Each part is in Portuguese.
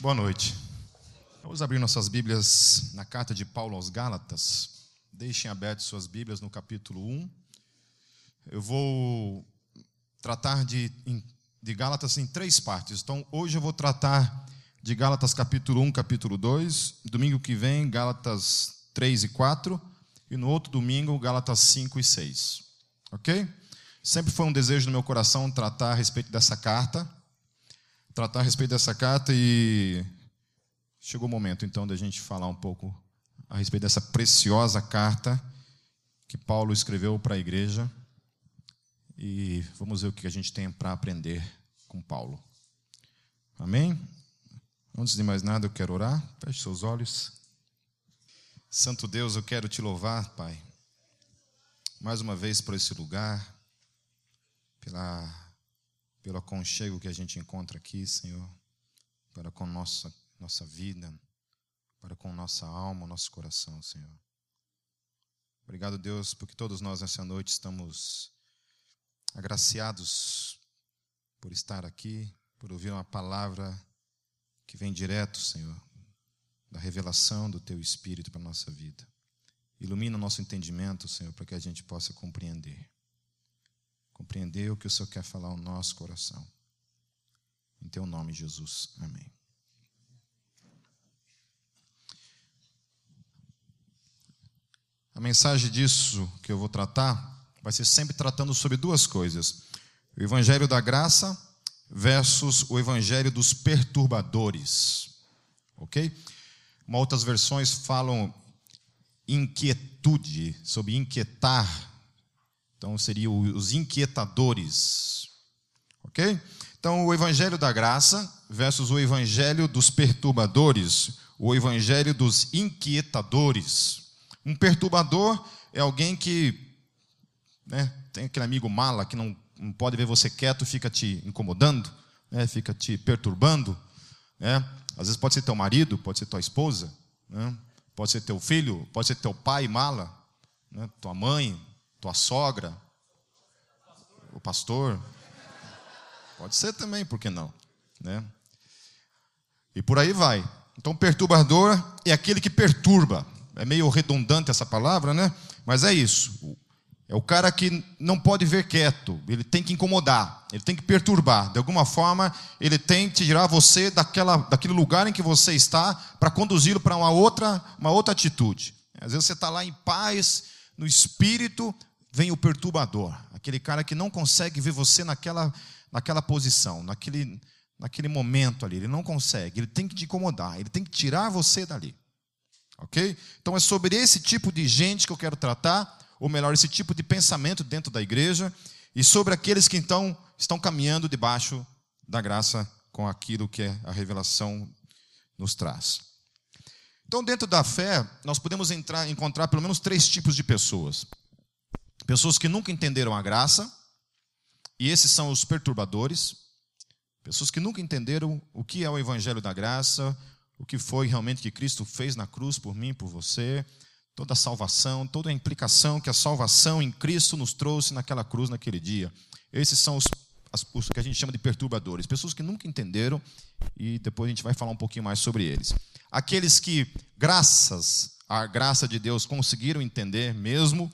Boa noite. Vamos abrir nossas Bíblias na carta de Paulo aos Gálatas. Deixem abertas suas Bíblias no capítulo 1. Eu vou tratar de, de Gálatas em três partes. Então, hoje eu vou tratar de Gálatas capítulo 1, capítulo 2. Domingo que vem, Gálatas 3 e 4. E no outro domingo, Gálatas 5 e 6. Ok? Sempre foi um desejo no meu coração tratar a respeito dessa carta tratar a respeito dessa carta e chegou o momento então da gente falar um pouco a respeito dessa preciosa carta que Paulo escreveu para a igreja e vamos ver o que a gente tem para aprender com Paulo. Amém? Antes de mais nada, eu quero orar. Feche seus olhos. Santo Deus, eu quero te louvar, Pai, mais uma vez por esse lugar, pela pelo aconchego que a gente encontra aqui, Senhor, para com nossa, nossa vida, para com nossa alma, nosso coração, Senhor. Obrigado, Deus, porque todos nós nessa noite estamos agraciados por estar aqui, por ouvir uma palavra que vem direto, Senhor, da revelação do Teu Espírito para a nossa vida. Ilumina o nosso entendimento, Senhor, para que a gente possa compreender compreender o que o Senhor quer falar ao nosso coração. Em teu nome, Jesus. Amém. A mensagem disso que eu vou tratar vai ser sempre tratando sobre duas coisas: o evangelho da graça versus o evangelho dos perturbadores. OK? Outras versões falam inquietude, sobre inquietar então, seriam os inquietadores. Ok? Então, o evangelho da graça versus o evangelho dos perturbadores, o evangelho dos inquietadores. Um perturbador é alguém que né, tem aquele amigo mala que não, não pode ver você quieto, fica te incomodando, né, fica te perturbando. Né? Às vezes pode ser teu marido, pode ser tua esposa, né? pode ser teu filho, pode ser teu pai mala, né? tua mãe, tua sogra, o pastor. Pode ser também, por que não? Né? E por aí vai. Então, perturbador é aquele que perturba. É meio redundante essa palavra, né? Mas é isso. É o cara que não pode ver quieto, ele tem que incomodar, ele tem que perturbar. De alguma forma, ele tem que tirar você daquela, daquele lugar em que você está para conduzi-lo para uma outra, uma outra atitude. Às vezes você está lá em paz, no espírito, vem o perturbador, aquele cara que não consegue ver você naquela, naquela posição, naquele, naquele momento ali. Ele não consegue, ele tem que te incomodar, ele tem que tirar você dali. Ok? Então é sobre esse tipo de gente que eu quero tratar, ou melhor, esse tipo de pensamento dentro da igreja, e sobre aqueles que então estão caminhando debaixo da graça com aquilo que a revelação nos traz. Então, dentro da fé, nós podemos entrar, encontrar pelo menos três tipos de pessoas. Pessoas que nunca entenderam a graça, e esses são os perturbadores. Pessoas que nunca entenderam o que é o evangelho da graça, o que foi realmente que Cristo fez na cruz por mim, por você, toda a salvação, toda a implicação que a salvação em Cristo nos trouxe naquela cruz naquele dia. Esses são os, os que a gente chama de perturbadores, pessoas que nunca entenderam e depois a gente vai falar um pouquinho mais sobre eles. Aqueles que, graças à graça de Deus, conseguiram entender mesmo,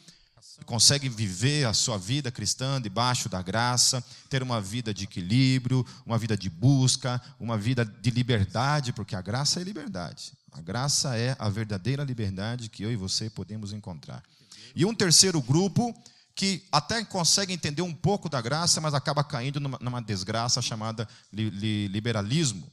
consegue viver a sua vida cristã debaixo da graça, ter uma vida de equilíbrio, uma vida de busca, uma vida de liberdade, porque a graça é liberdade. A graça é a verdadeira liberdade que eu e você podemos encontrar. E um terceiro grupo que até consegue entender um pouco da graça, mas acaba caindo numa, desgraça chamada li, li, liberalismo.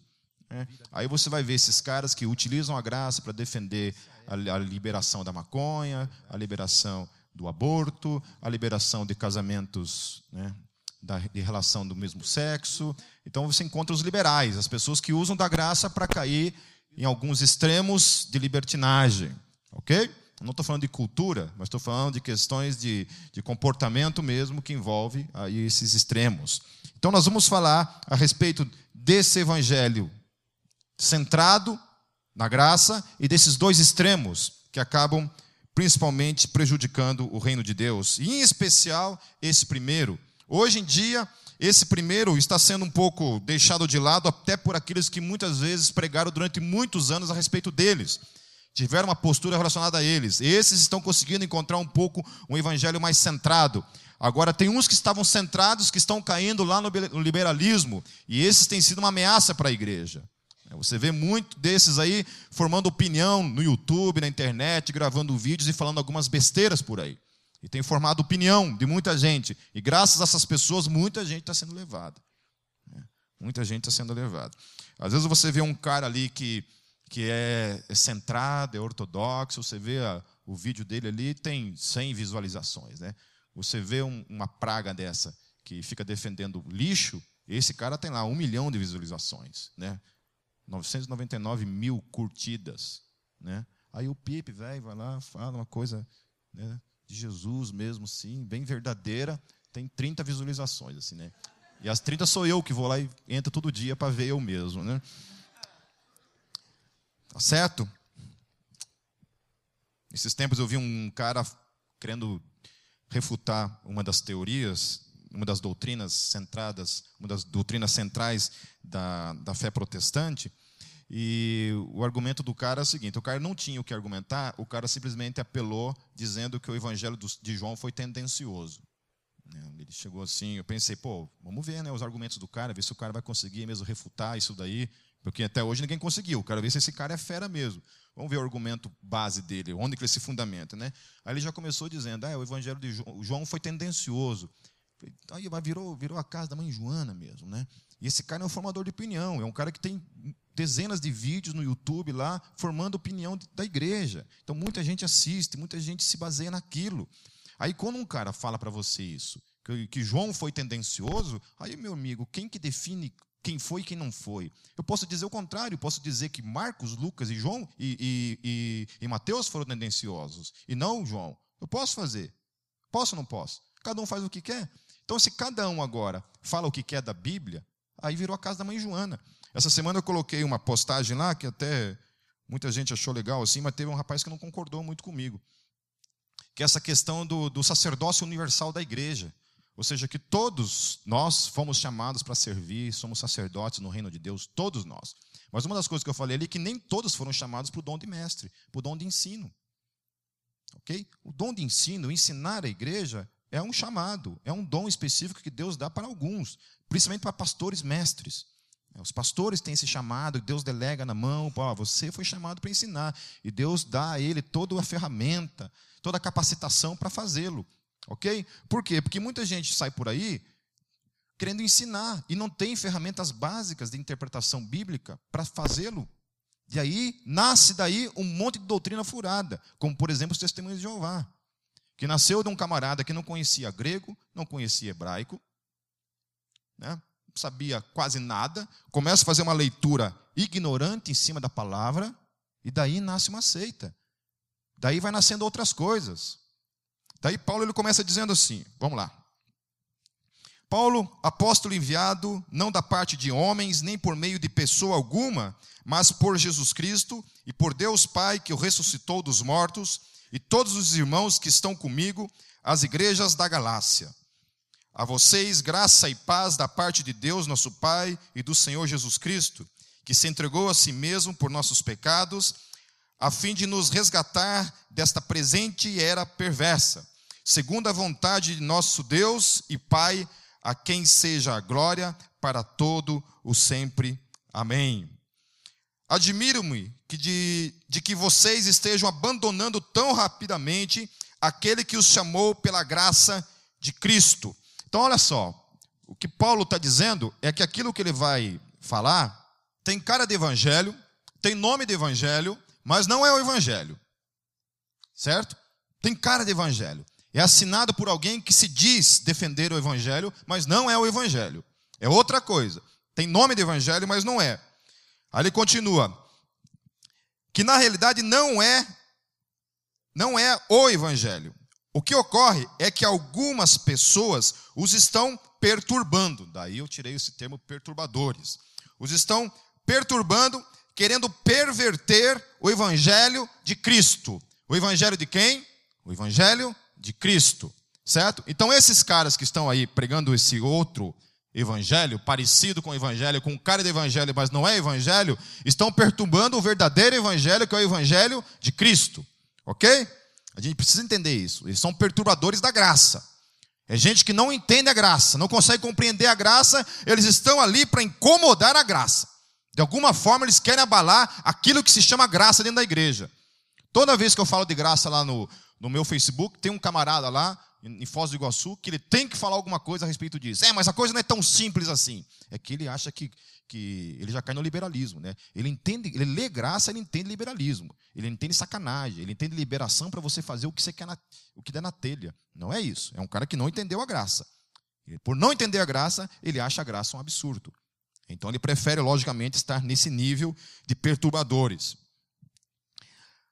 Né? Aí você vai ver esses caras que utilizam a graça para defender a, a liberação da maconha, a liberação do aborto, a liberação de casamentos né, da, de relação do mesmo sexo. Então você encontra os liberais, as pessoas que usam da graça para cair em alguns extremos de libertinagem. Ok? Não estou falando de cultura, mas estou falando de questões de, de comportamento mesmo que envolve aí esses extremos. Então nós vamos falar a respeito desse evangelho centrado na graça e desses dois extremos que acabam principalmente prejudicando o reino de Deus. E em especial esse primeiro, Hoje em dia, esse primeiro está sendo um pouco deixado de lado, até por aqueles que muitas vezes pregaram durante muitos anos a respeito deles. Tiveram uma postura relacionada a eles. Esses estão conseguindo encontrar um pouco um evangelho mais centrado. Agora, tem uns que estavam centrados, que estão caindo lá no liberalismo, e esses têm sido uma ameaça para a igreja. Você vê muito desses aí formando opinião no YouTube, na internet, gravando vídeos e falando algumas besteiras por aí. E tem formado opinião de muita gente. E graças a essas pessoas, muita gente está sendo levada. Né? Muita gente está sendo levada. Às vezes você vê um cara ali que, que é, é centrado, é ortodoxo, você vê a, o vídeo dele ali, tem 100 visualizações. Né? Você vê um, uma praga dessa que fica defendendo lixo, esse cara tem lá um milhão de visualizações. Né? 999 mil curtidas. Né? Aí o Pipe, vai lá, fala uma coisa né, de Jesus mesmo, sim, bem verdadeira, tem 30 visualizações, assim, né? E as 30 sou eu que vou lá e entro todo dia para ver eu mesmo, né? Tá certo? Nesses tempos eu vi um cara querendo refutar uma das teorias, uma das doutrinas centradas, uma das doutrinas centrais da, da fé protestante, e o argumento do cara é o seguinte: o cara não tinha o que argumentar, o cara simplesmente apelou dizendo que o evangelho de João foi tendencioso. Ele chegou assim, eu pensei, pô, vamos ver né, os argumentos do cara, ver se o cara vai conseguir mesmo refutar isso daí, porque até hoje ninguém conseguiu. Quero ver se esse cara é fera mesmo. Vamos ver o argumento base dele, onde que ele se fundamenta. Né? Aí ele já começou dizendo, ah, o evangelho de João foi tendencioso. Aí virou, virou a casa da mãe Joana mesmo. Né? E esse cara é um formador de opinião, é um cara que tem dezenas de vídeos no YouTube lá formando opinião da igreja. Então muita gente assiste, muita gente se baseia naquilo. Aí quando um cara fala para você isso, que, que, João foi tendencioso, aí meu amigo, quem que define quem foi e quem não foi? Eu posso dizer o contrário, posso dizer que Marcos, Lucas e João e, e, e, e Mateus foram tendenciosos, e não João. Eu posso fazer. Posso ou não posso? Cada um faz o que quer. Então, se cada um agora fala o que quer da Bíblia, aí virou a casa da mãe Joana. Essa semana eu coloquei uma postagem lá que até muita gente achou legal assim, mas teve um rapaz que não concordou muito comigo. Que é essa questão do, do sacerdócio universal da igreja. Ou seja, que todos nós fomos chamados para servir, somos sacerdotes no reino de Deus, todos nós. Mas uma das coisas que eu falei ali é que nem todos foram chamados para o dom de mestre, para o dom de ensino. Ok? O dom de ensino, ensinar a igreja, é um chamado, é um dom específico que Deus dá para alguns, principalmente para pastores mestres. É, os pastores têm esse chamado, Deus delega na mão, Pô, você foi chamado para ensinar, e Deus dá a ele toda a ferramenta, toda a capacitação para fazê-lo, ok? Por quê? Porque muita gente sai por aí querendo ensinar e não tem ferramentas básicas de interpretação bíblica para fazê-lo. E aí nasce daí um monte de doutrina furada, como por exemplo os testemunhos de Jeová, que nasceu de um camarada que não conhecia grego, não conhecia hebraico, né? sabia quase nada, começa a fazer uma leitura ignorante em cima da palavra, e daí nasce uma seita. Daí vai nascendo outras coisas. Daí Paulo ele começa dizendo assim: vamos lá. Paulo, apóstolo enviado, não da parte de homens, nem por meio de pessoa alguma, mas por Jesus Cristo e por Deus Pai que o ressuscitou dos mortos, e todos os irmãos que estão comigo, as igrejas da Galácia. A vocês, graça e paz da parte de Deus, nosso Pai, e do Senhor Jesus Cristo, que se entregou a si mesmo por nossos pecados, a fim de nos resgatar desta presente era perversa, segundo a vontade de nosso Deus e Pai, a quem seja a glória para todo o sempre. Amém. Admiro-me de, de que vocês estejam abandonando tão rapidamente aquele que os chamou pela graça de Cristo então, olha só, o que Paulo está dizendo é que aquilo que ele vai falar tem cara de evangelho, tem nome de evangelho, mas não é o evangelho. Certo? Tem cara de evangelho. É assinado por alguém que se diz defender o evangelho, mas não é o evangelho. É outra coisa. Tem nome de evangelho, mas não é. Aí ele continua: que na realidade não é não é o evangelho. O que ocorre é que algumas pessoas os estão perturbando. Daí eu tirei esse termo perturbadores. Os estão perturbando, querendo perverter o evangelho de Cristo. O evangelho de quem? O evangelho de Cristo. Certo? Então, esses caras que estão aí pregando esse outro evangelho, parecido com o evangelho, com cara de evangelho, mas não é evangelho, estão perturbando o verdadeiro evangelho, que é o evangelho de Cristo. Ok? A gente precisa entender isso. Eles são perturbadores da graça. É gente que não entende a graça, não consegue compreender a graça, eles estão ali para incomodar a graça. De alguma forma, eles querem abalar aquilo que se chama graça dentro da igreja. Toda vez que eu falo de graça lá no, no meu Facebook, tem um camarada lá, em Foz do Iguaçu, que ele tem que falar alguma coisa a respeito disso. É, mas a coisa não é tão simples assim. É que ele acha que, que ele já cai no liberalismo, né? Ele entende, ele lê graça, ele entende liberalismo. Ele entende sacanagem, ele entende liberação para você fazer o que você quer na, o que der na telha. Não é isso. É um cara que não entendeu a graça. Por não entender a graça, ele acha a graça um absurdo. Então ele prefere, logicamente, estar nesse nível de perturbadores.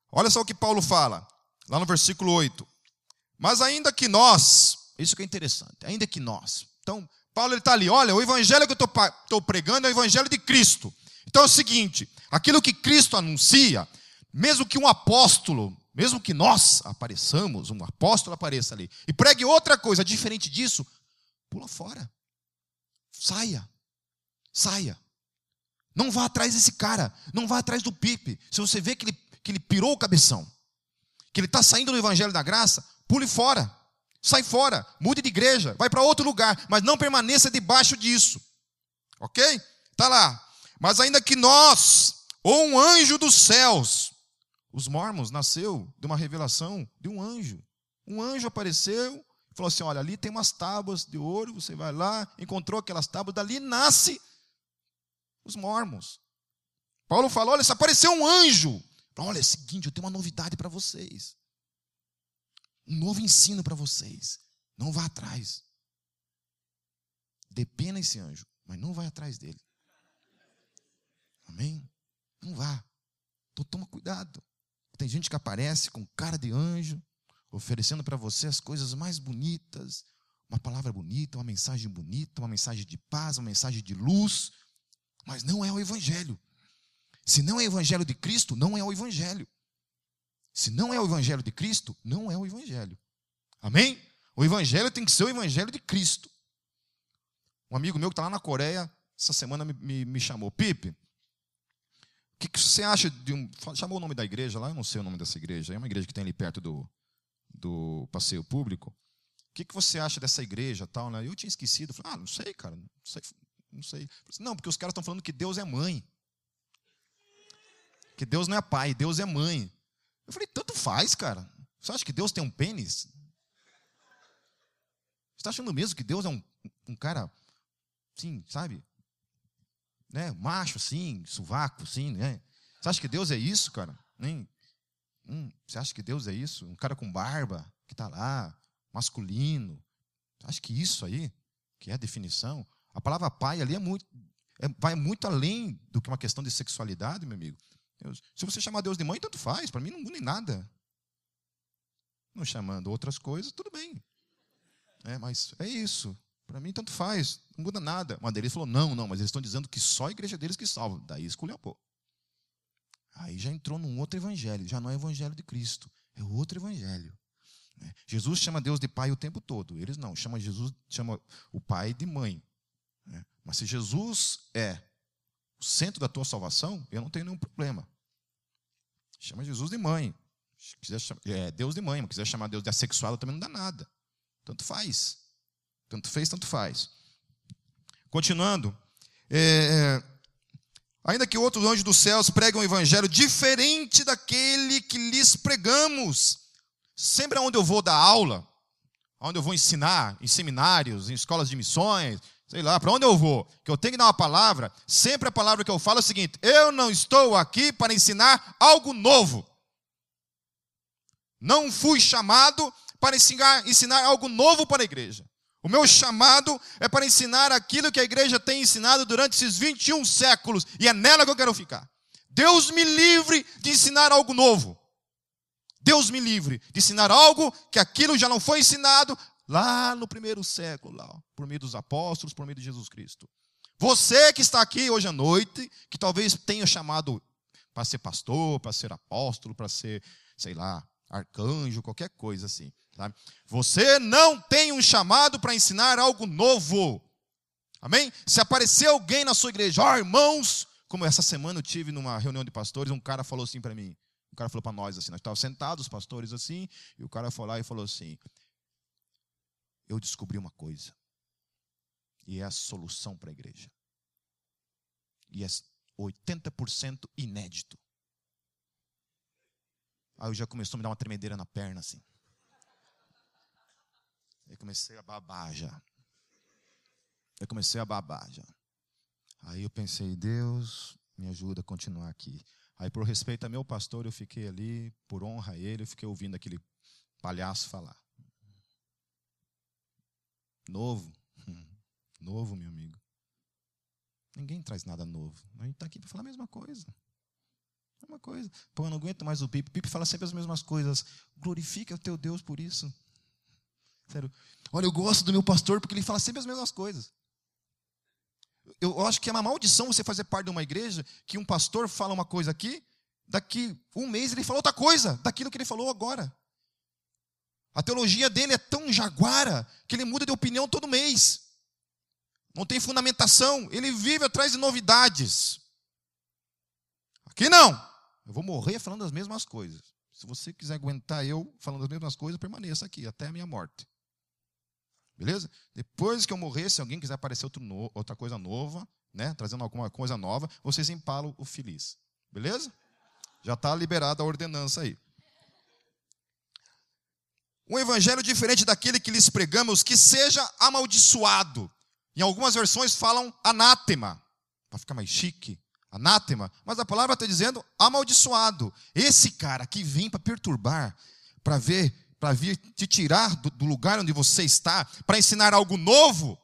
Olha só o que Paulo fala, lá no versículo 8. Mas ainda que nós, isso que é interessante, ainda que nós. Então, Paulo está ali, olha, o evangelho que eu estou pregando é o evangelho de Cristo. Então é o seguinte: aquilo que Cristo anuncia, mesmo que um apóstolo, mesmo que nós apareçamos, um apóstolo apareça ali, e pregue outra coisa diferente disso, pula fora. Saia. Saia. Não vá atrás desse cara. Não vá atrás do Pipe. Se você vê que ele, que ele pirou o cabeção, que ele está saindo do Evangelho da Graça, Pule fora. Sai fora. Mude de igreja. Vai para outro lugar. Mas não permaneça debaixo disso. Ok? Está lá. Mas ainda que nós, ou um anjo dos céus, os mormons nasceu de uma revelação de um anjo. Um anjo apareceu falou assim: Olha, ali tem umas tábuas de ouro. Você vai lá, encontrou aquelas tábuas, dali nasce os mormons. Paulo falou: Olha, apareceu um anjo. Olha, é o seguinte, eu tenho uma novidade para vocês um novo ensino para vocês. Não vá atrás. Dê pena esse anjo, mas não vai atrás dele. Amém? Não vá. Então toma cuidado. Tem gente que aparece com cara de anjo, oferecendo para você as coisas mais bonitas, uma palavra bonita, uma mensagem bonita, uma mensagem de paz, uma mensagem de luz, mas não é o evangelho. Se não é o evangelho de Cristo, não é o evangelho. Se não é o evangelho de Cristo, não é o evangelho. Amém? O evangelho tem que ser o evangelho de Cristo. Um amigo meu que está lá na Coreia, essa semana me, me, me chamou, Pipe, o que, que, você acha de um. Chamou o nome da igreja lá, eu não sei o nome dessa igreja, é uma igreja que tem ali perto do, do passeio público. O que, que você acha dessa igreja tal, né? Eu tinha esquecido. falei, ah, não sei, cara, não sei. Não, sei. Não, porque os caras estão falando que Deus é mãe. Que Deus não é pai, Deus é mãe. Eu falei, tanto faz, cara. Você acha que Deus tem um pênis? Você está achando mesmo que Deus é um, um cara, sim, sabe? Né? Macho, sim, sovaco, sim, né? Você acha que Deus é isso, cara? Nem, hum, você acha que Deus é isso? Um cara com barba, que está lá, masculino. Você acha que isso aí, que é a definição? A palavra pai ali é muito, é, vai muito além do que uma questão de sexualidade, meu amigo. Deus. Se você chamar Deus de mãe, tanto faz, para mim não muda em nada. Não chamando outras coisas, tudo bem. É, mas é isso. Para mim, tanto faz, não muda nada. Uma deles falou: não, não, mas eles estão dizendo que só a igreja deles que salva. Daí esculhambou. Aí já entrou num outro evangelho, já não é o evangelho de Cristo, é outro evangelho. Né? Jesus chama Deus de pai o tempo todo. Eles não, chama Jesus, chama o pai de mãe. Né? Mas se Jesus é o centro da tua salvação, eu não tenho nenhum problema. Chama Jesus de mãe. Se quiser chamar, é, Deus de mãe, mas quiser chamar Deus de assexuado também não dá nada. Tanto faz. Tanto fez, tanto faz. Continuando. É, ainda que outros anjos dos céus pregam um evangelho diferente daquele que lhes pregamos. Sempre onde eu vou dar aula, onde eu vou ensinar, em seminários, em escolas de missões, sei lá, para onde eu vou, que eu tenho que dar uma palavra, sempre a palavra que eu falo é o seguinte: eu não estou aqui para ensinar algo novo. Não fui chamado para ensinar, ensinar algo novo para a igreja. O meu chamado é para ensinar aquilo que a igreja tem ensinado durante esses 21 séculos, e é nela que eu quero ficar. Deus me livre de ensinar algo novo. Deus me livre de ensinar algo que aquilo já não foi ensinado, lá no primeiro século, lá, por meio dos apóstolos, por meio de Jesus Cristo. Você que está aqui hoje à noite, que talvez tenha chamado para ser pastor, para ser apóstolo, para ser, sei lá, arcanjo, qualquer coisa assim. Você não tem um chamado para ensinar algo novo. Amém? Se aparecer alguém na sua igreja, ó oh, irmãos, como essa semana eu tive numa reunião de pastores, um cara falou assim para mim. O cara falou para nós assim, nós estávamos sentados, os pastores assim, e o cara foi lá e falou assim: Eu descobri uma coisa. E é a solução para a igreja. E é 80% inédito. Aí eu já começou a me dar uma tremedeira na perna assim. Aí comecei a babar já. Eu comecei a babar já. Aí eu pensei, Deus, me ajuda a continuar aqui. Aí, por respeito a meu pastor, eu fiquei ali, por honra a ele, eu fiquei ouvindo aquele palhaço falar. Novo. Novo, meu amigo. Ninguém traz nada novo. A gente está aqui para falar a mesma coisa. A mesma coisa. Pô, eu não aguento mais o Pipe. O Pipe fala sempre as mesmas coisas. Glorifica o teu Deus por isso. Sério. Olha, eu gosto do meu pastor porque ele fala sempre as mesmas coisas. Eu acho que é uma maldição você fazer parte de uma igreja que um pastor fala uma coisa aqui, daqui um mês ele fala outra coisa, daquilo que ele falou agora. A teologia dele é tão jaguara que ele muda de opinião todo mês. Não tem fundamentação, ele vive atrás de novidades. Aqui não. Eu vou morrer falando as mesmas coisas. Se você quiser aguentar eu falando as mesmas coisas, permaneça aqui até a minha morte. Beleza? Depois que eu morrer, se alguém quiser aparecer no, outra coisa nova, né, trazendo alguma coisa nova, vocês empalam o feliz. Beleza? Já está liberada a ordenança aí. Um evangelho diferente daquele que lhes pregamos, que seja amaldiçoado. Em algumas versões falam anátema, para ficar mais chique. Anátema, mas a palavra está dizendo amaldiçoado. Esse cara que vem para perturbar, para ver para vir te tirar do, do lugar onde você está, para ensinar algo novo,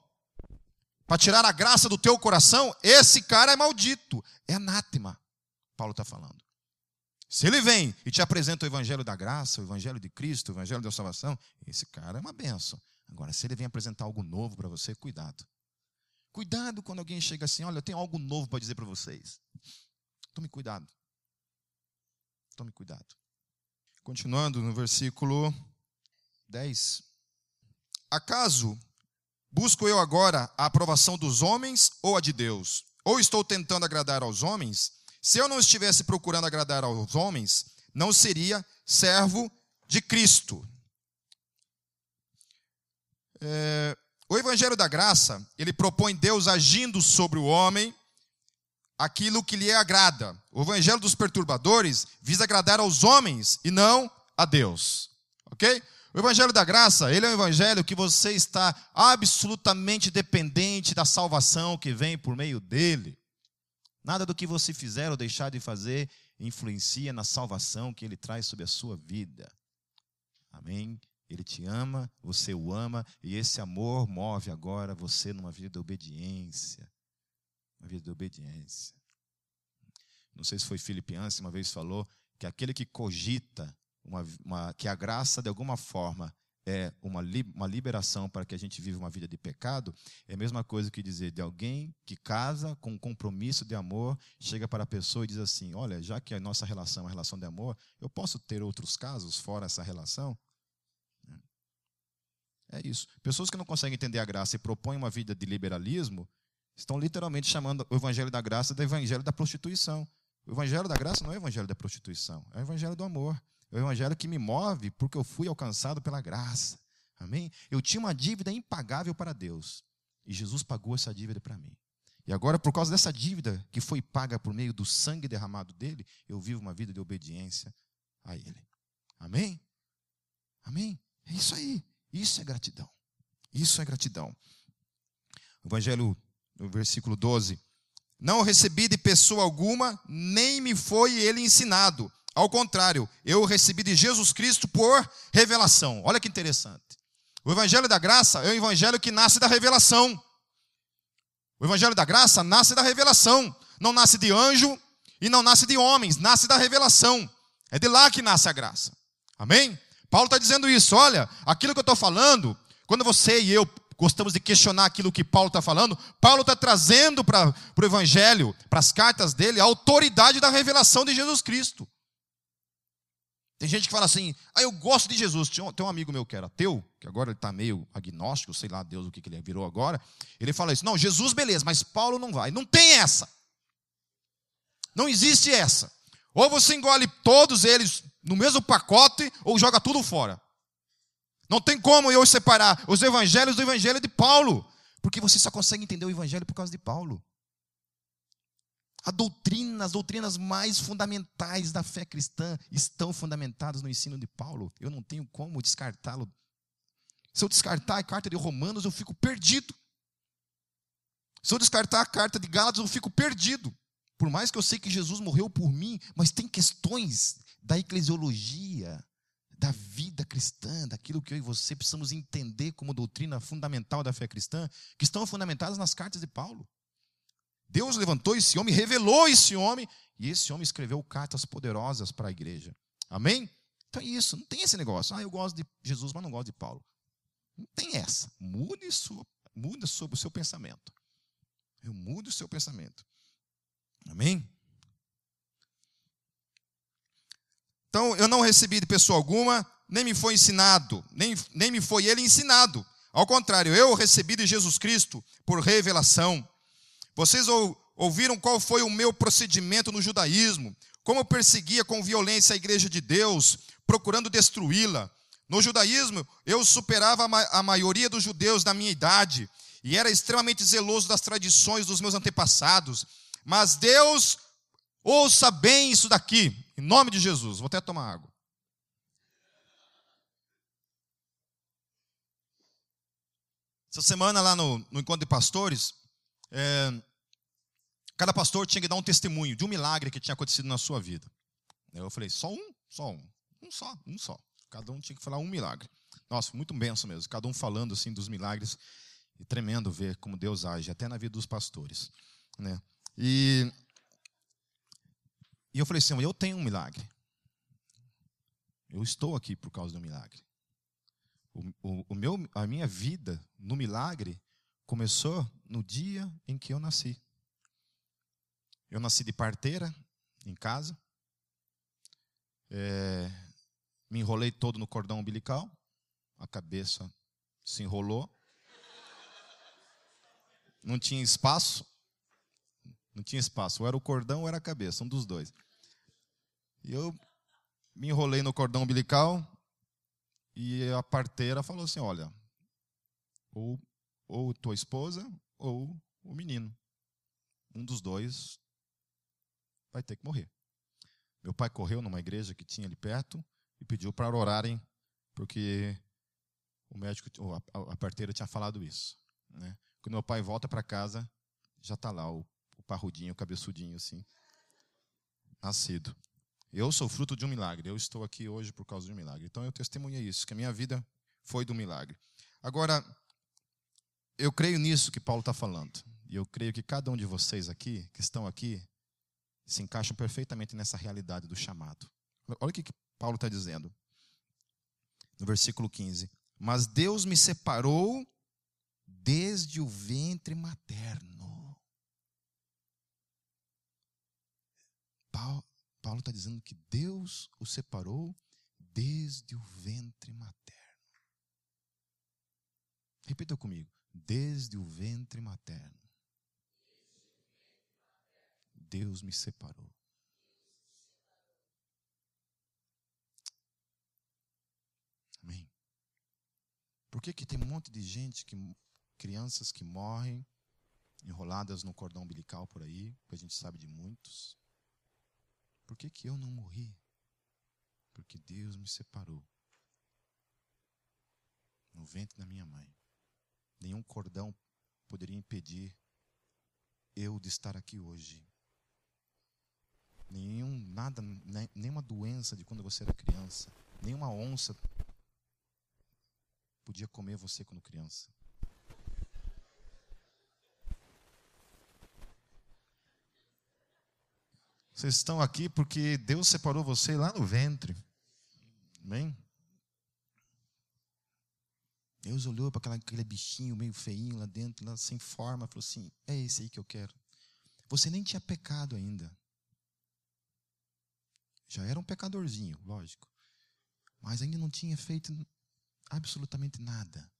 para tirar a graça do teu coração, esse cara é maldito, é anátema. Paulo está falando. Se ele vem e te apresenta o evangelho da graça, o evangelho de Cristo, o evangelho da salvação, esse cara é uma benção. Agora, se ele vem apresentar algo novo para você, cuidado. Cuidado quando alguém chega assim: olha, eu tenho algo novo para dizer para vocês. Tome cuidado. Tome cuidado. Continuando no versículo 10. Acaso busco eu agora a aprovação dos homens ou a de Deus? Ou estou tentando agradar aos homens? Se eu não estivesse procurando agradar aos homens, não seria servo de Cristo. É, o Evangelho da Graça, ele propõe Deus agindo sobre o homem aquilo que lhe agrada. O evangelho dos perturbadores visa agradar aos homens e não a Deus. OK? O evangelho da graça, ele é um evangelho que você está absolutamente dependente da salvação que vem por meio dele. Nada do que você fizer ou deixar de fazer influencia na salvação que ele traz sobre a sua vida. Amém? Ele te ama, você o ama, e esse amor move agora você numa vida de obediência uma vida de obediência. Não sei se foi Filipe Anse, uma vez falou que aquele que cogita uma, uma, que a graça, de alguma forma, é uma, uma liberação para que a gente viva uma vida de pecado, é a mesma coisa que dizer de alguém que casa com um compromisso de amor, chega para a pessoa e diz assim: Olha, já que a nossa relação é uma relação de amor, eu posso ter outros casos fora essa relação? É isso. Pessoas que não conseguem entender a graça e propõem uma vida de liberalismo, estão literalmente chamando o evangelho da graça do evangelho da prostituição. O evangelho da graça não é o evangelho da prostituição, é o evangelho do amor. É o evangelho que me move porque eu fui alcançado pela graça. Amém? Eu tinha uma dívida impagável para Deus e Jesus pagou essa dívida para mim. E agora, por causa dessa dívida que foi paga por meio do sangue derramado dele, eu vivo uma vida de obediência a ele. Amém? Amém? É isso aí. Isso é gratidão. Isso é gratidão. Evangelho no versículo 12. Não recebi de pessoa alguma, nem me foi ele ensinado. Ao contrário, eu recebi de Jesus Cristo por revelação. Olha que interessante. O evangelho da graça é o evangelho que nasce da revelação. O evangelho da graça nasce da revelação. Não nasce de anjo e não nasce de homens, nasce da revelação. É de lá que nasce a graça. Amém? Paulo está dizendo isso. Olha, aquilo que eu estou falando, quando você e eu gostamos de questionar aquilo que Paulo está falando, Paulo está trazendo para o Evangelho, para as cartas dele, a autoridade da revelação de Jesus Cristo. Tem gente que fala assim, ah, eu gosto de Jesus. Tem um amigo meu que era ateu, que agora ele está meio agnóstico, sei lá Deus o que, que ele virou agora. Ele fala isso, não, Jesus beleza, mas Paulo não vai. Não tem essa. Não existe essa. Ou você engole todos eles no mesmo pacote, ou joga tudo fora. Não tem como eu separar os evangelhos do evangelho de Paulo. Porque você só consegue entender o evangelho por causa de Paulo. A doutrina, as doutrinas mais fundamentais da fé cristã estão fundamentadas no ensino de Paulo. Eu não tenho como descartá-lo. Se eu descartar a carta de Romanos, eu fico perdido. Se eu descartar a carta de Gálatas, eu fico perdido. Por mais que eu sei que Jesus morreu por mim, mas tem questões da eclesiologia, da vida cristã, daquilo que eu e você precisamos entender como doutrina fundamental da fé cristã, que estão fundamentadas nas cartas de Paulo. Deus levantou esse homem, revelou esse homem, e esse homem escreveu cartas poderosas para a igreja. Amém? Então é isso, não tem esse negócio. Ah, eu gosto de Jesus, mas não gosto de Paulo. Não tem essa. Mude, sua, mude sobre o seu pensamento. Eu mudo o seu pensamento. Amém? Então, eu não recebi de pessoa alguma, nem me foi ensinado, nem, nem me foi ele ensinado. Ao contrário, eu recebi de Jesus Cristo por revelação. Vocês ouviram qual foi o meu procedimento no judaísmo, como eu perseguia com violência a igreja de Deus, procurando destruí-la. No judaísmo, eu superava a maioria dos judeus da minha idade e era extremamente zeloso das tradições dos meus antepassados. Mas Deus, ouça bem isso daqui, em nome de Jesus. Vou até tomar água. Essa semana lá no, no encontro de pastores, é, cada pastor tinha que dar um testemunho de um milagre que tinha acontecido na sua vida. Eu falei, só um? Só um. Um só, um só. Cada um tinha que falar um milagre. Nossa, muito benção mesmo. Cada um falando assim dos milagres. E tremendo ver como Deus age, até na vida dos pastores. Né? E, e eu falei assim, eu tenho um milagre. Eu estou aqui por causa do milagre. O, o, o meu, a minha vida no milagre começou no dia em que eu nasci. Eu nasci de parteira, em casa. É, me enrolei todo no cordão umbilical. A cabeça se enrolou. Não tinha espaço. Não tinha espaço. Ou era o cordão ou era a cabeça, um dos dois. E eu me enrolei no cordão umbilical. E a parteira falou assim: Olha, ou, ou tua esposa ou o menino. Um dos dois vai ter que morrer. Meu pai correu numa igreja que tinha ali perto e pediu para orarem, porque o médico, a parteira tinha falado isso. Né? Quando meu pai volta para casa, já está lá o, o parrudinho, o cabeçudinho assim, nascido. Eu sou fruto de um milagre. Eu estou aqui hoje por causa de um milagre. Então eu testemunhei isso, que a minha vida foi do milagre. Agora, eu creio nisso que Paulo está falando. E eu creio que cada um de vocês aqui, que estão aqui, se encaixam perfeitamente nessa realidade do chamado. Olha o que, Paulo está dizendo. No versículo 15. Mas Deus me separou desde o ventre materno. Paulo está dizendo que Deus o separou desde o ventre materno. Repita comigo. Desde o ventre materno. Deus me separou. Amém. Por que, que tem um monte de gente, que, crianças que morrem enroladas no cordão umbilical por aí, que a gente sabe de muitos? Por que, que eu não morri? Porque Deus me separou no ventre da minha mãe. Nenhum cordão poderia impedir eu de estar aqui hoje nenhum nada, nenhuma doença de quando você era criança, nenhuma onça podia comer você quando criança. Vocês estão aqui porque Deus separou você lá no ventre. Amém? Deus olhou para aquele bichinho meio feinho lá dentro, lá sem forma, falou assim: é esse aí que eu quero. Você nem tinha pecado ainda. Já era um pecadorzinho, lógico. mas ainda não tinha feito absolutamente nada.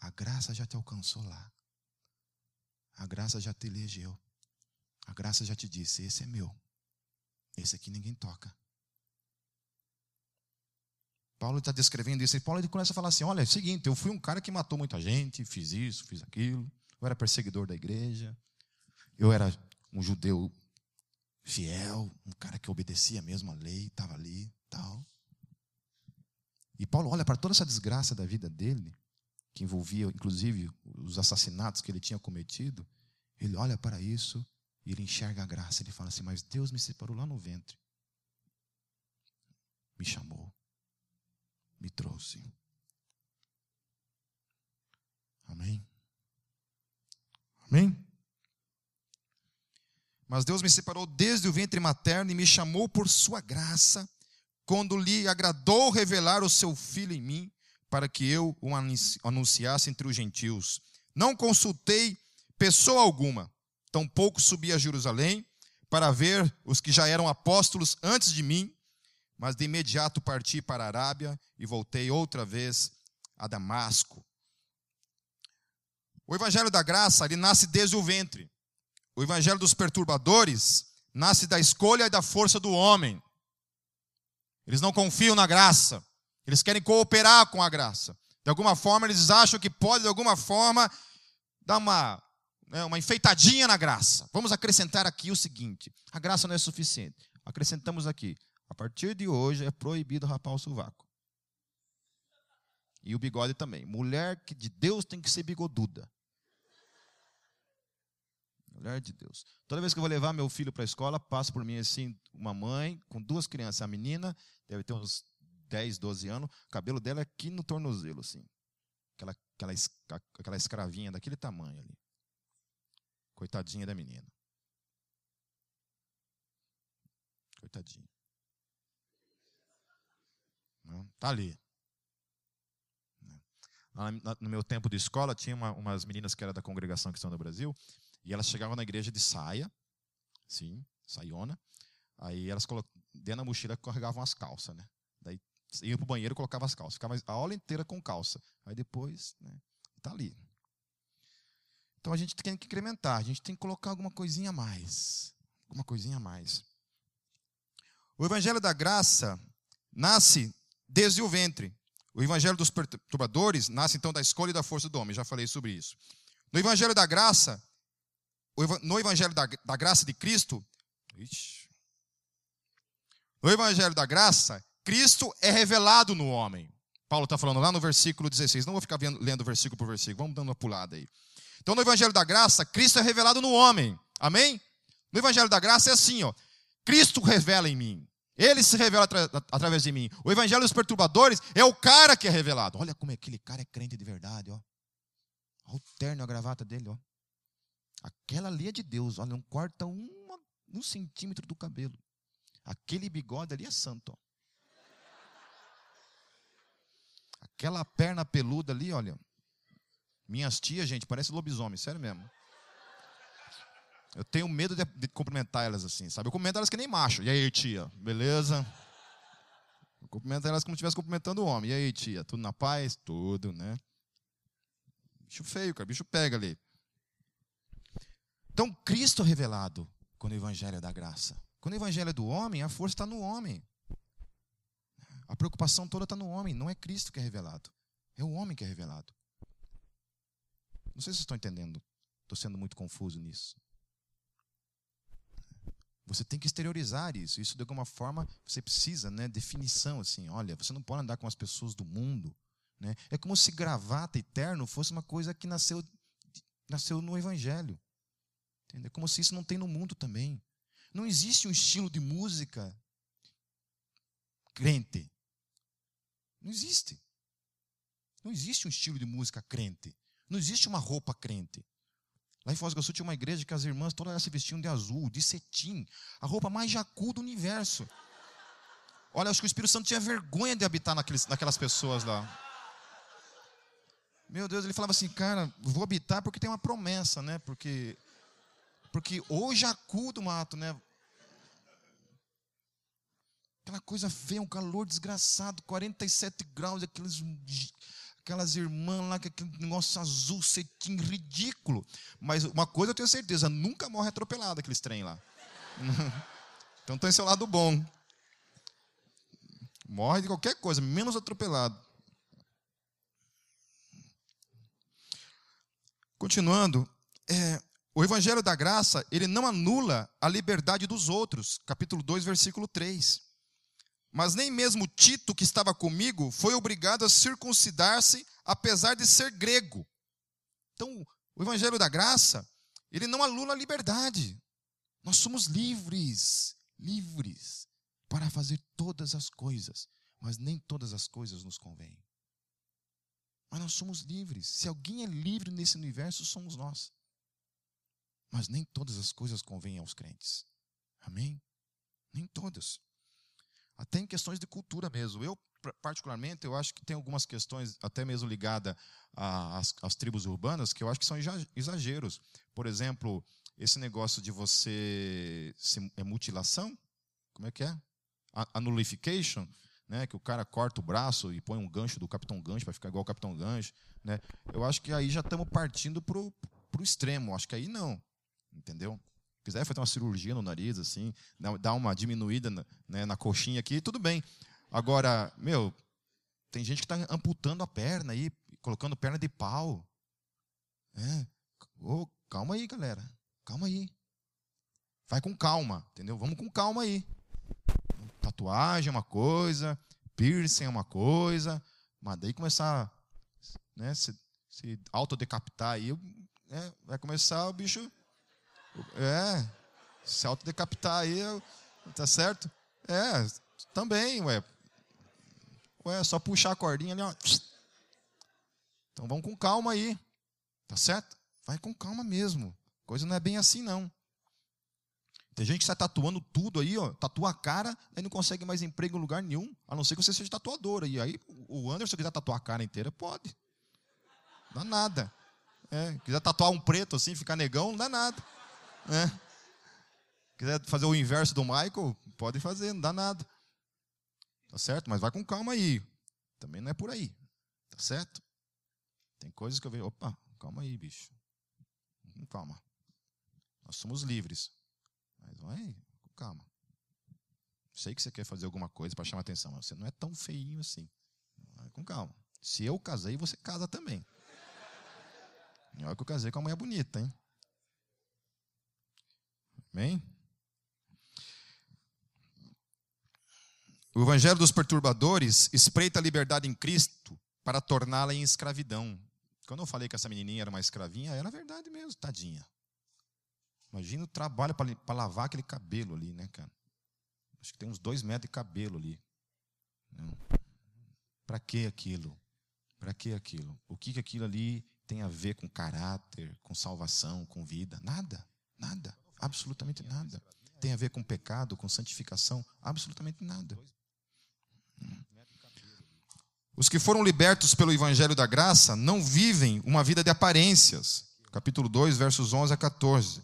A graça já te alcançou lá. A graça já te elegeu. A graça já te disse: esse é meu. Esse aqui ninguém toca. Paulo está descrevendo isso. E Paulo começa a falar assim: olha, é o seguinte, eu fui um cara que matou muita gente, fiz isso, fiz aquilo. Eu era perseguidor da igreja. Eu era um judeu fiel, um cara que obedecia mesmo a lei, estava ali, tal. E Paulo olha para toda essa desgraça da vida dele, que envolvia inclusive os assassinatos que ele tinha cometido. Ele olha para isso e ele enxerga a graça. Ele fala assim: Mas Deus me separou lá no ventre, me chamou, me trouxe. Amém? Amém? Mas Deus me separou desde o ventre materno e me chamou por sua graça, quando lhe agradou revelar o seu filho em mim, para que eu o anunciasse entre os gentios. Não consultei pessoa alguma, tampouco subi a Jerusalém para ver os que já eram apóstolos antes de mim, mas de imediato parti para a Arábia e voltei outra vez a Damasco. O evangelho da graça, ele nasce desde o ventre. O evangelho dos perturbadores nasce da escolha e da força do homem. Eles não confiam na graça. Eles querem cooperar com a graça. De alguma forma, eles acham que pode, de alguma forma, dar uma, né, uma enfeitadinha na graça. Vamos acrescentar aqui o seguinte: a graça não é suficiente. Acrescentamos aqui: a partir de hoje é proibido rapar o sovaco. E o bigode também. Mulher que de Deus tem que ser bigoduda. Mulher de Deus. Toda vez que eu vou levar meu filho para a escola, passa por mim assim, uma mãe com duas crianças. A menina deve ter uns 10, 12 anos. O cabelo dela é aqui no tornozelo, assim. Aquela, aquela, aquela escravinha daquele tamanho ali. Coitadinha da menina. Coitadinha. Não, tá ali. No meu tempo de escola, tinha uma, umas meninas que eram da congregação Cristã do Brasil, e elas chegavam na igreja de saia, sim, saiona. Aí elas dentro da mochila carregavam as calças, né? Daí iam pro banheiro e colocavam as calças. Ficava a aula inteira com calça. Aí depois, né? Tá ali. Então a gente tem que incrementar, a gente tem que colocar alguma coisinha a mais. Alguma coisinha a mais. O evangelho da graça nasce desde o ventre. O evangelho dos perturbadores nasce então da escolha e da força do homem. Já falei sobre isso. No evangelho da graça, no Evangelho da, da graça de Cristo, ixi, no Evangelho da graça, Cristo é revelado no homem. Paulo está falando lá no versículo 16. Não vou ficar vendo, lendo versículo por versículo, vamos dando uma pulada aí. Então, no Evangelho da graça, Cristo é revelado no homem. Amém? No Evangelho da graça é assim, ó. Cristo revela em mim. Ele se revela atra através de mim. O Evangelho dos perturbadores é o cara que é revelado. Olha como aquele cara é crente de verdade, ó. Olha o terno, a gravata dele, ó. Aquela ali é de Deus, olha, não corta um centímetro do cabelo. Aquele bigode ali é santo. Ó. Aquela perna peluda ali, olha. Minhas tias, gente, parece lobisomem, sério mesmo. Eu tenho medo de, de, cumprimentar elas assim, sabe? Eu cumprimento elas que nem macho. E aí, tia? Beleza? Eu cumprimento elas como se estivesse cumprimentando o homem. E aí, tia? Tudo na paz? Tudo, né? Bicho feio, cara. Bicho pega ali. Então, Cristo é revelado quando o Evangelho é da graça. Quando o Evangelho é do homem, a força está no homem. A preocupação toda está no homem, não é Cristo que é revelado. É o homem que é revelado. Não sei se vocês estão entendendo. Estou sendo muito confuso nisso. Você tem que exteriorizar isso. Isso, de alguma forma, você precisa, né? Definição, assim. Olha, você não pode andar com as pessoas do mundo. Né? É como se gravata eterno fosse uma coisa que nasceu, nasceu no Evangelho. Entendeu? Como se isso não tem no mundo também. Não existe um estilo de música crente. Não existe. Não existe um estilo de música crente. Não existe uma roupa crente. Lá em Foz do Iguaçu tinha uma igreja que as irmãs todas se vestiam de azul, de cetim, a roupa mais jacu do universo. Olha, acho que o Espírito Santo tinha vergonha de habitar naqueles, naquelas pessoas lá. Meu Deus, ele falava assim, cara, vou habitar porque tem uma promessa, né? Porque porque o jacu do mato, né? aquela coisa feia, um calor desgraçado, 47 graus, aqueles, aquelas irmãs lá, aquele negócio azul, cetim, ridículo. Mas uma coisa eu tenho certeza, nunca morre atropelado aqueles trem lá. então tem seu lado bom. Morre de qualquer coisa, menos atropelado. Continuando, é, o Evangelho da Graça, ele não anula a liberdade dos outros. Capítulo 2, versículo 3. Mas nem mesmo Tito, que estava comigo, foi obrigado a circuncidar-se, apesar de ser grego. Então, o Evangelho da Graça, ele não anula a liberdade. Nós somos livres, livres para fazer todas as coisas, mas nem todas as coisas nos convêm. Mas nós somos livres. Se alguém é livre nesse universo, somos nós. Mas nem todas as coisas convêm aos crentes. Amém? Nem todas. Até em questões de cultura mesmo. Eu, particularmente, eu acho que tem algumas questões, até mesmo ligadas às, às tribos urbanas, que eu acho que são exageros. Por exemplo, esse negócio de você. É mutilação? Como é que é? A nullification né, que o cara corta o braço e põe um gancho do Capitão Gancho para ficar igual o Capitão Gancho, né? Eu acho que aí já estamos partindo para o extremo. Acho que aí não, entendeu? Se quiser fazer uma cirurgia no nariz, assim, dar uma diminuída na, né, na coxinha aqui, tudo bem. Agora, meu, tem gente que está amputando a perna aí, colocando perna de pau. É. Oh, calma aí, galera. Calma aí. Vai com calma, entendeu? Vamos com calma aí. Tatuagem é uma coisa, piercing é uma coisa, mas daí começar né, se, se autodecapitar aí, né, vai começar o bicho. É, se autodecapitar aí, tá certo? É, também, ué. Ué, só puxar a cordinha ali, ó. Então vamos com calma aí. Tá certo? Vai com calma mesmo. Coisa não é bem assim, não. Tem gente que está tatuando tudo aí, ó, tatua a cara, aí não consegue mais emprego em lugar nenhum, a não ser que você seja tatuador. E aí, o Anderson quiser tatuar a cara inteira, pode. Não dá nada. É, quiser tatuar um preto assim, ficar negão, não dá nada. É. Quiser fazer o inverso do Michael, pode fazer, não dá nada. Tá certo? Mas vai com calma aí. Também não é por aí. Tá certo? Tem coisas que eu vejo, opa, calma aí, bicho. Calma. Nós somos livres. Mas vai, calma. Sei que você quer fazer alguma coisa para chamar atenção, mas você não é tão feinho assim. Vai com calma. Se eu casei, você casa também. Olha que eu casei com uma mulher bonita, hein? Amém? O evangelho dos perturbadores espreita a liberdade em Cristo para torná-la em escravidão. Quando eu falei que essa menininha era uma escravinha, era verdade mesmo, tadinha. Imagina o trabalho para lavar aquele cabelo ali, né, cara? Acho que tem uns dois metros de cabelo ali. Para que aquilo? Para que aquilo? O que, que aquilo ali tem a ver com caráter, com salvação, com vida? Nada, nada, absolutamente nada. Tem a ver com pecado, com santificação? Absolutamente nada. Os que foram libertos pelo Evangelho da Graça não vivem uma vida de aparências. Capítulo 2, versos 11 a 14.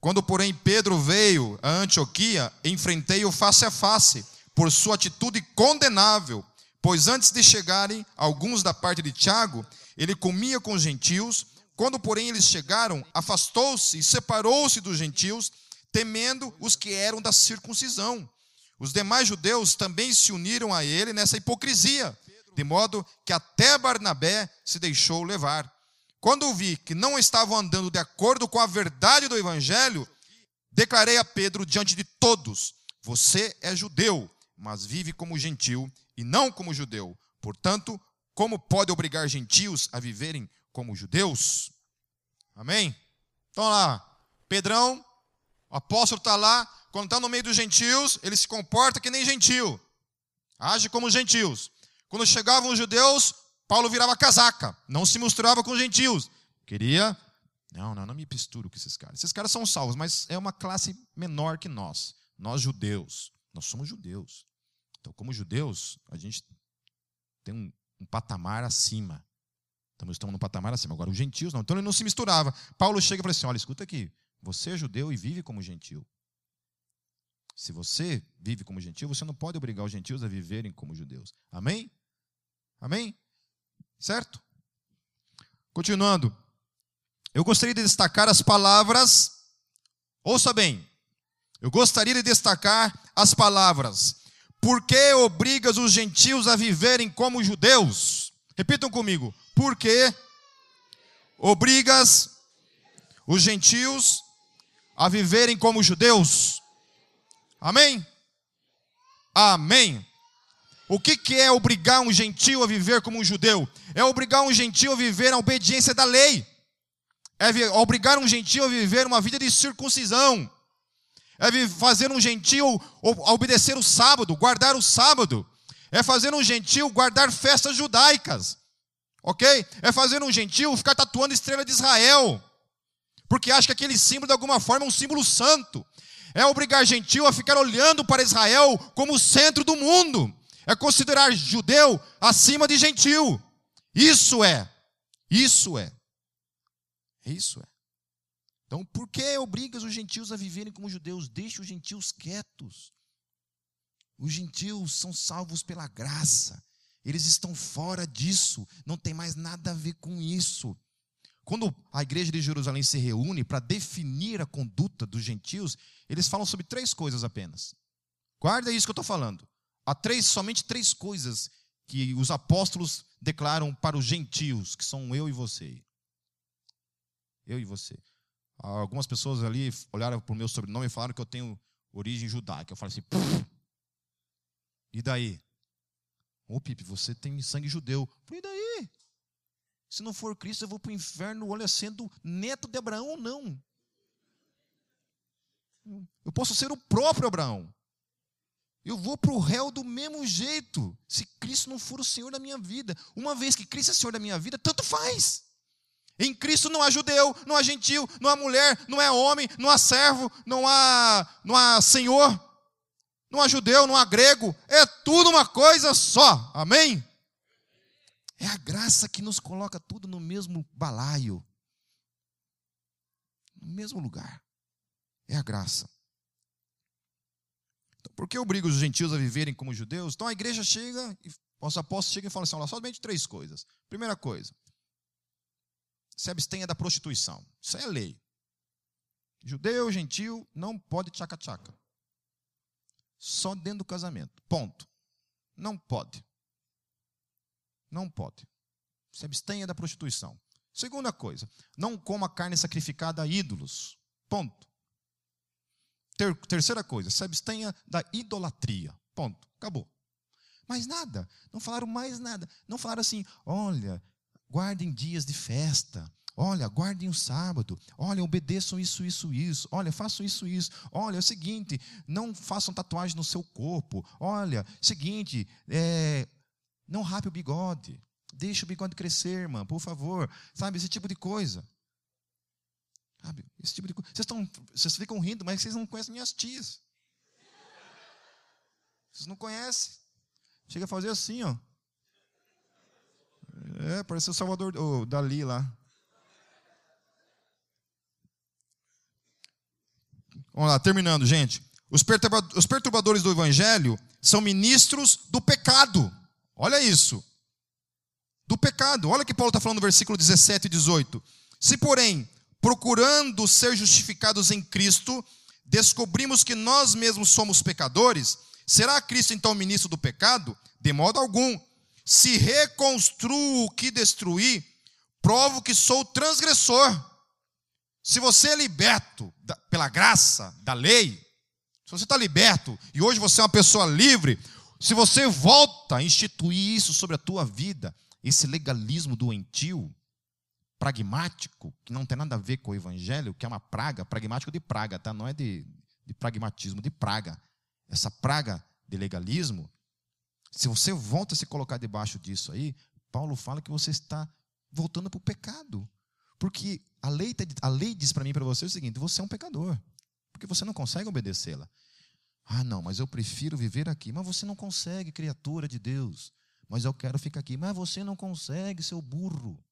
Quando, porém, Pedro veio a Antioquia, enfrentei-o face a face, por sua atitude condenável, pois antes de chegarem alguns da parte de Tiago, ele comia com os gentios. Quando, porém, eles chegaram, afastou-se e separou-se dos gentios, temendo os que eram da circuncisão. Os demais judeus também se uniram a ele nessa hipocrisia, de modo que até Barnabé se deixou levar. Quando vi que não estavam andando de acordo com a verdade do evangelho, declarei a Pedro diante de todos: Você é judeu, mas vive como gentil e não como judeu. Portanto, como pode obrigar gentios a viverem como judeus? Amém? Então lá, Pedrão, o apóstolo está lá, quando está no meio dos gentios, ele se comporta que nem gentil, age como gentios. Quando chegavam os judeus, Paulo virava casaca, não se misturava com os gentios. Queria, não, não, não me misturo com esses caras. Esses caras são salvos, mas é uma classe menor que nós. Nós judeus, nós somos judeus. Então, como judeus, a gente tem um, um patamar acima. Estamos, estamos num patamar acima. Agora, os gentios não. Então, ele não se misturava. Paulo chega e fala assim: olha, escuta aqui. Você é judeu e vive como gentil. Se você vive como gentil, você não pode obrigar os gentios a viverem como judeus. Amém? Amém? Certo? Continuando. Eu gostaria de destacar as palavras. Ouça bem. Eu gostaria de destacar as palavras. Por que obrigas os gentios a viverem como judeus? Repitam comigo. Por que obrigas os gentios a viverem como judeus? Amém? Amém. O que, que é obrigar um gentio a viver como um judeu? É obrigar um gentio a viver a obediência da lei. É obrigar um gentio a viver uma vida de circuncisão. É fazer um gentio obedecer o sábado, guardar o sábado. É fazer um gentio guardar festas judaicas. Ok? É fazer um gentio ficar tatuando estrela de Israel. Porque acha que aquele símbolo de alguma forma é um símbolo santo. É obrigar gentio a ficar olhando para Israel como o centro do mundo. É considerar judeu acima de gentil. Isso é. Isso é. Isso é. Então, por que obrigas os gentios a viverem como judeus? Deixe os gentios quietos. Os gentios são salvos pela graça. Eles estão fora disso. Não tem mais nada a ver com isso. Quando a igreja de Jerusalém se reúne para definir a conduta dos gentios, eles falam sobre três coisas apenas. Guarda isso que eu estou falando. Há três, somente três coisas que os apóstolos declaram para os gentios, que são eu e você. Eu e você. Algumas pessoas ali olharam para o meu sobrenome e falaram que eu tenho origem judaica. Eu falei assim! E daí? Ô oh, Pipe, você tem sangue judeu. E daí? Se não for Cristo, eu vou para o inferno, olha, sendo neto de Abraão ou não. Eu posso ser o próprio Abraão. Eu vou para o réu do mesmo jeito, se Cristo não for o Senhor da minha vida. Uma vez que Cristo é Senhor da minha vida, tanto faz. Em Cristo não há judeu, não há gentil, não há mulher, não há homem, não há servo, não há, não há senhor, não há judeu, não há grego. É tudo uma coisa só. Amém? É a graça que nos coloca tudo no mesmo balaio, no mesmo lugar. É a graça. Então, por que obriga os gentios a viverem como judeus? Então a igreja chega, os apóstolos chegam e falam assim: olha, somente três coisas. Primeira coisa, se abstenha da prostituição. Isso é lei. Judeu, gentil, não pode tchaca-tchaca. Só dentro do casamento. Ponto. Não pode. Não pode. Se abstenha da prostituição. Segunda coisa, não coma carne sacrificada a ídolos. Ponto. Ter, terceira coisa, se abstenha da idolatria. Ponto. Acabou. Mais nada. Não falaram mais nada. Não falaram assim, olha, guardem dias de festa. Olha, guardem o sábado. Olha, obedeçam isso, isso, isso. Olha, façam isso, isso. Olha, é o seguinte, não façam tatuagem no seu corpo. Olha, seguinte, é, não rape o bigode. Deixe o bigode crescer, irmã, por favor. Sabe, esse tipo de coisa. Sabe, esse tipo de coisa. Vocês, estão, vocês ficam rindo, mas vocês não conhecem minhas tias. Vocês não conhecem. Chega a fazer assim, ó. É, parece o Salvador, o Dali lá. Vamos lá, terminando, gente. Os perturbadores do evangelho são ministros do pecado. Olha isso. Do pecado. Olha o que Paulo está falando no versículo 17 e 18. Se, porém, procurando ser justificados em Cristo, descobrimos que nós mesmos somos pecadores, será Cristo então ministro do pecado? De modo algum. Se reconstruo o que destruí, provo que sou transgressor. Se você é liberto pela graça da lei, se você está liberto e hoje você é uma pessoa livre, se você volta a instituir isso sobre a tua vida, esse legalismo doentio, pragmático, que não tem nada a ver com o evangelho, que é uma praga, pragmático de praga, tá? Não é de, de pragmatismo, de praga. Essa praga de legalismo, se você volta a se colocar debaixo disso aí, Paulo fala que você está voltando para o pecado. Porque a lei, tá a lei diz para mim e para você o seguinte: você é um pecador. Porque você não consegue obedecê-la. Ah, não, mas eu prefiro viver aqui. Mas você não consegue, criatura de Deus. Mas eu quero ficar aqui. Mas você não consegue, seu burro.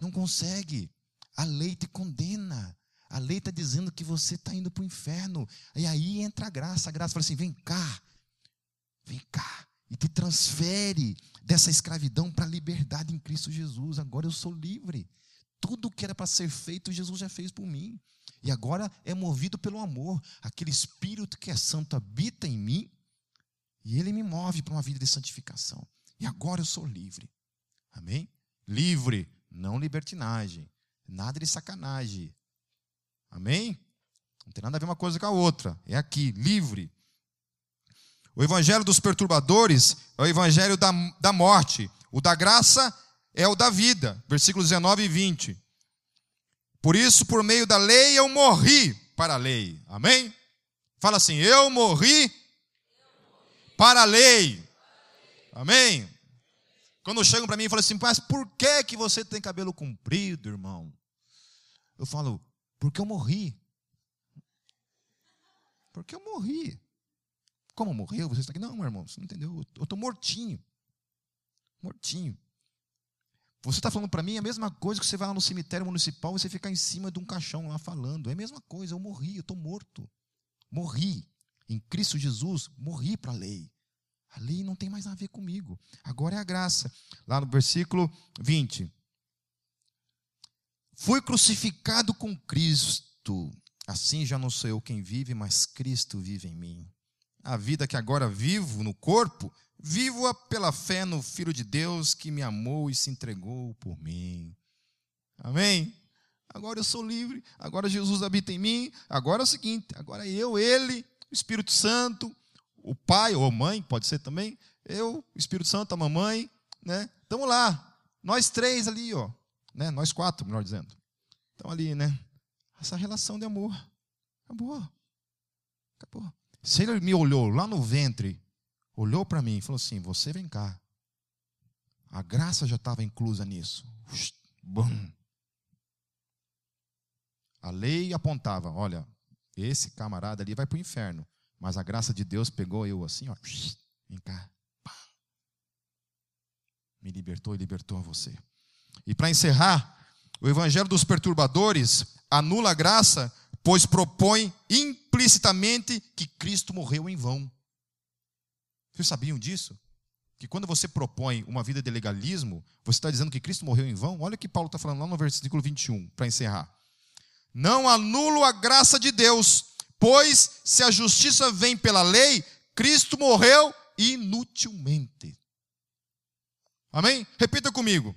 Não consegue. A lei te condena. A lei está dizendo que você está indo para o inferno. E aí entra a graça. A graça fala assim: vem cá, vem cá. E te transfere dessa escravidão para a liberdade em Cristo Jesus. Agora eu sou livre. Tudo que era para ser feito, Jesus já fez por mim. E agora é movido pelo amor. Aquele Espírito que é santo habita em mim. E ele me move para uma vida de santificação. E agora eu sou livre. Amém? Livre, não libertinagem. Nada de sacanagem. Amém? Não tem nada a ver uma coisa com a outra. É aqui, livre. O evangelho dos perturbadores é o evangelho da, da morte. O da graça é o da vida. Versículos 19 e 20. Por isso, por meio da lei, eu morri para a lei. Amém? Fala assim: eu morri para a lei. Amém? Quando chegam para mim e falam assim, mas por que, que você tem cabelo comprido, irmão? Eu falo, porque eu morri. Porque eu morri. Como morreu? Você está aqui? Não, meu irmão, você não entendeu. Eu estou mortinho. Mortinho. Você está falando para mim a mesma coisa que você vai lá no cemitério municipal e você ficar em cima de um caixão lá falando. É a mesma coisa, eu morri, eu estou morto. Morri. Em Cristo Jesus, morri para a lei. A lei não tem mais a ver comigo. Agora é a graça. Lá no versículo 20. Fui crucificado com Cristo. Assim já não sou eu quem vive, mas Cristo vive em mim. A vida que agora vivo no corpo, vivo-a pela fé no Filho de Deus que me amou e se entregou por mim. Amém? Agora eu sou livre, agora Jesus habita em mim. Agora é o seguinte: agora eu, Ele, o Espírito Santo, o pai ou mãe, pode ser também, eu, o Espírito Santo, a mamãe, né? Estamos lá, nós três ali, ó né? Nós quatro, melhor dizendo. Então ali, né? Essa relação de amor. Acabou. Acabou. Se ele me olhou lá no ventre, olhou para mim e falou assim: Você vem cá. A graça já estava inclusa nisso. Bum. A lei apontava: Olha, esse camarada ali vai para o inferno. Mas a graça de Deus pegou eu assim, ó. Vem cá. Me libertou e libertou a você. E para encerrar, o evangelho dos perturbadores anula a graça, pois propõe implicitamente que Cristo morreu em vão. Vocês sabiam disso? Que quando você propõe uma vida de legalismo, você está dizendo que Cristo morreu em vão? Olha o que Paulo está falando lá no versículo 21, para encerrar. Não anulo a graça de Deus, pois se a justiça vem pela lei, Cristo morreu inutilmente. Amém? Repita comigo.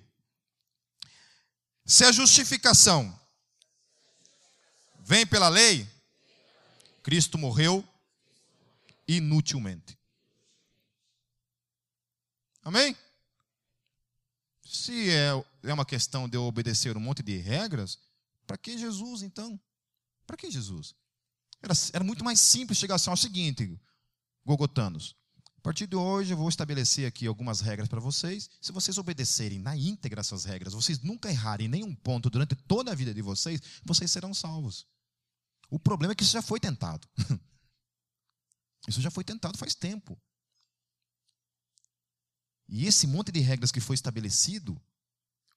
Se a justificação vem pela lei, Cristo morreu inutilmente. Amém? Se é, é uma questão de eu obedecer um monte de regras, para que Jesus então? Para que Jesus? Era, era muito mais simples chegar assim, ao seguinte, Gogotanos, a partir de hoje eu vou estabelecer aqui algumas regras para vocês. Se vocês obedecerem na íntegra essas regras, vocês nunca errarem nenhum ponto durante toda a vida de vocês, vocês serão salvos. O problema é que isso já foi tentado. Isso já foi tentado faz tempo. E esse monte de regras que foi estabelecido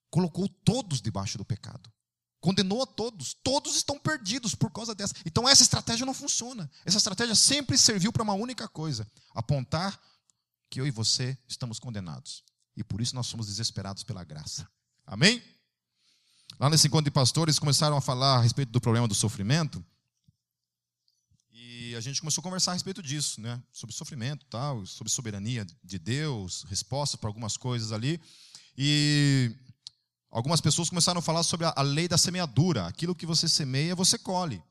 colocou todos debaixo do pecado. Condenou a todos. Todos estão perdidos por causa dessa. Então essa estratégia não funciona. Essa estratégia sempre serviu para uma única coisa: apontar que eu e você estamos condenados. E por isso nós somos desesperados pela graça. Amém? Lá nesse encontro de pastores começaram a falar a respeito do problema do sofrimento. A gente começou a conversar a respeito disso, né? Sobre sofrimento, tal, sobre soberania de Deus, respostas para algumas coisas ali. E Algumas pessoas começaram a falar sobre a, lei da semeadura. Aquilo que você semeia, você colhe.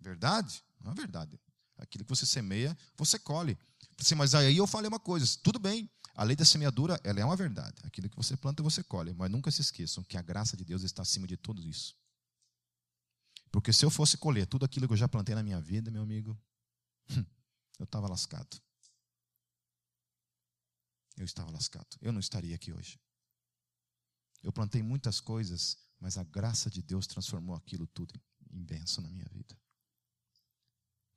Verdade? Não é verdade. Aquilo que você semeia, você colhe. Assim, mas aí eu falei uma coisa: tudo bem, a lei da semeadura ela é uma verdade. Aquilo que você planta, você colhe. Mas nunca se esqueçam que a graça de Deus está acima de tudo isso. Porque se eu fosse colher tudo aquilo que eu já plantei na minha vida, meu amigo, eu estava lascado. Eu estava lascado. Eu não estaria aqui hoje. Eu plantei muitas coisas, mas a graça de Deus transformou aquilo tudo em bênção na minha vida.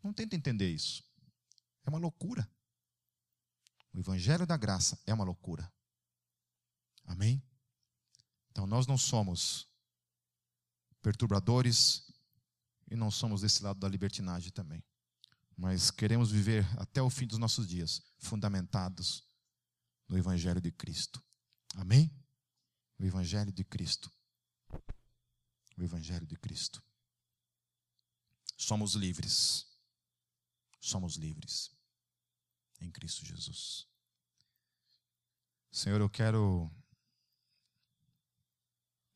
Não tenta entender isso. É uma loucura. O Evangelho da graça é uma loucura. Amém? Então nós não somos perturbadores e não somos desse lado da libertinagem também. Mas queremos viver até o fim dos nossos dias fundamentados no Evangelho de Cristo. Amém? O Evangelho de Cristo. O Evangelho de Cristo. Somos livres. Somos livres em Cristo Jesus. Senhor, eu quero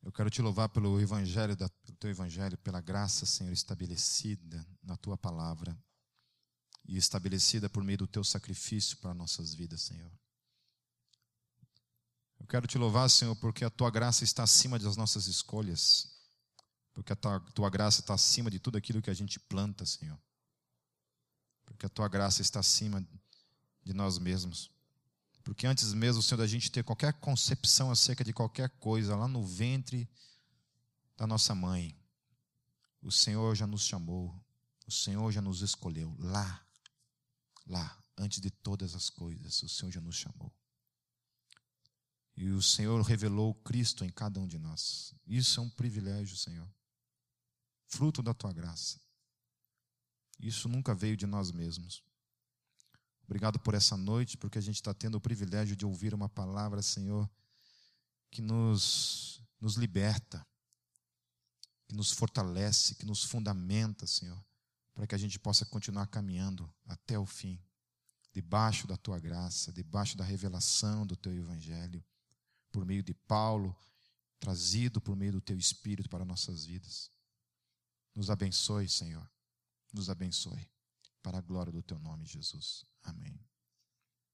eu quero te louvar pelo evangelho da, pelo teu evangelho, pela graça, Senhor, estabelecida na tua palavra e estabelecida por meio do teu sacrifício para nossas vidas, Senhor. Eu quero te louvar, Senhor, porque a tua graça está acima das nossas escolhas, porque a tua, tua graça está acima de tudo aquilo que a gente planta, Senhor, porque a tua graça está acima de nós mesmos. Porque antes mesmo, Senhor, da gente ter qualquer concepção acerca de qualquer coisa, lá no ventre da nossa mãe, o Senhor já nos chamou, o Senhor já nos escolheu. Lá, lá, antes de todas as coisas, o Senhor já nos chamou. E o Senhor revelou Cristo em cada um de nós. Isso é um privilégio, Senhor. Fruto da tua graça. Isso nunca veio de nós mesmos. Obrigado por essa noite, porque a gente está tendo o privilégio de ouvir uma palavra, Senhor, que nos, nos liberta, que nos fortalece, que nos fundamenta, Senhor, para que a gente possa continuar caminhando até o fim, debaixo da tua graça, debaixo da revelação do teu evangelho, por meio de Paulo, trazido por meio do teu espírito para nossas vidas. Nos abençoe, Senhor. Nos abençoe para a glória do teu nome, Jesus. Amém.